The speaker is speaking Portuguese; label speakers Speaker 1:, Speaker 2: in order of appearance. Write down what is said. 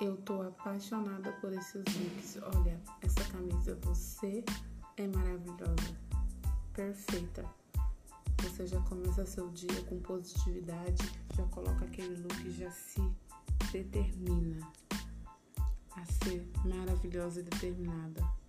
Speaker 1: Eu tô apaixonada por esses looks. Olha, essa camisa, você é maravilhosa, perfeita. Você já começa seu dia com positividade, já coloca aquele look, e já se determina a ser maravilhosa e determinada.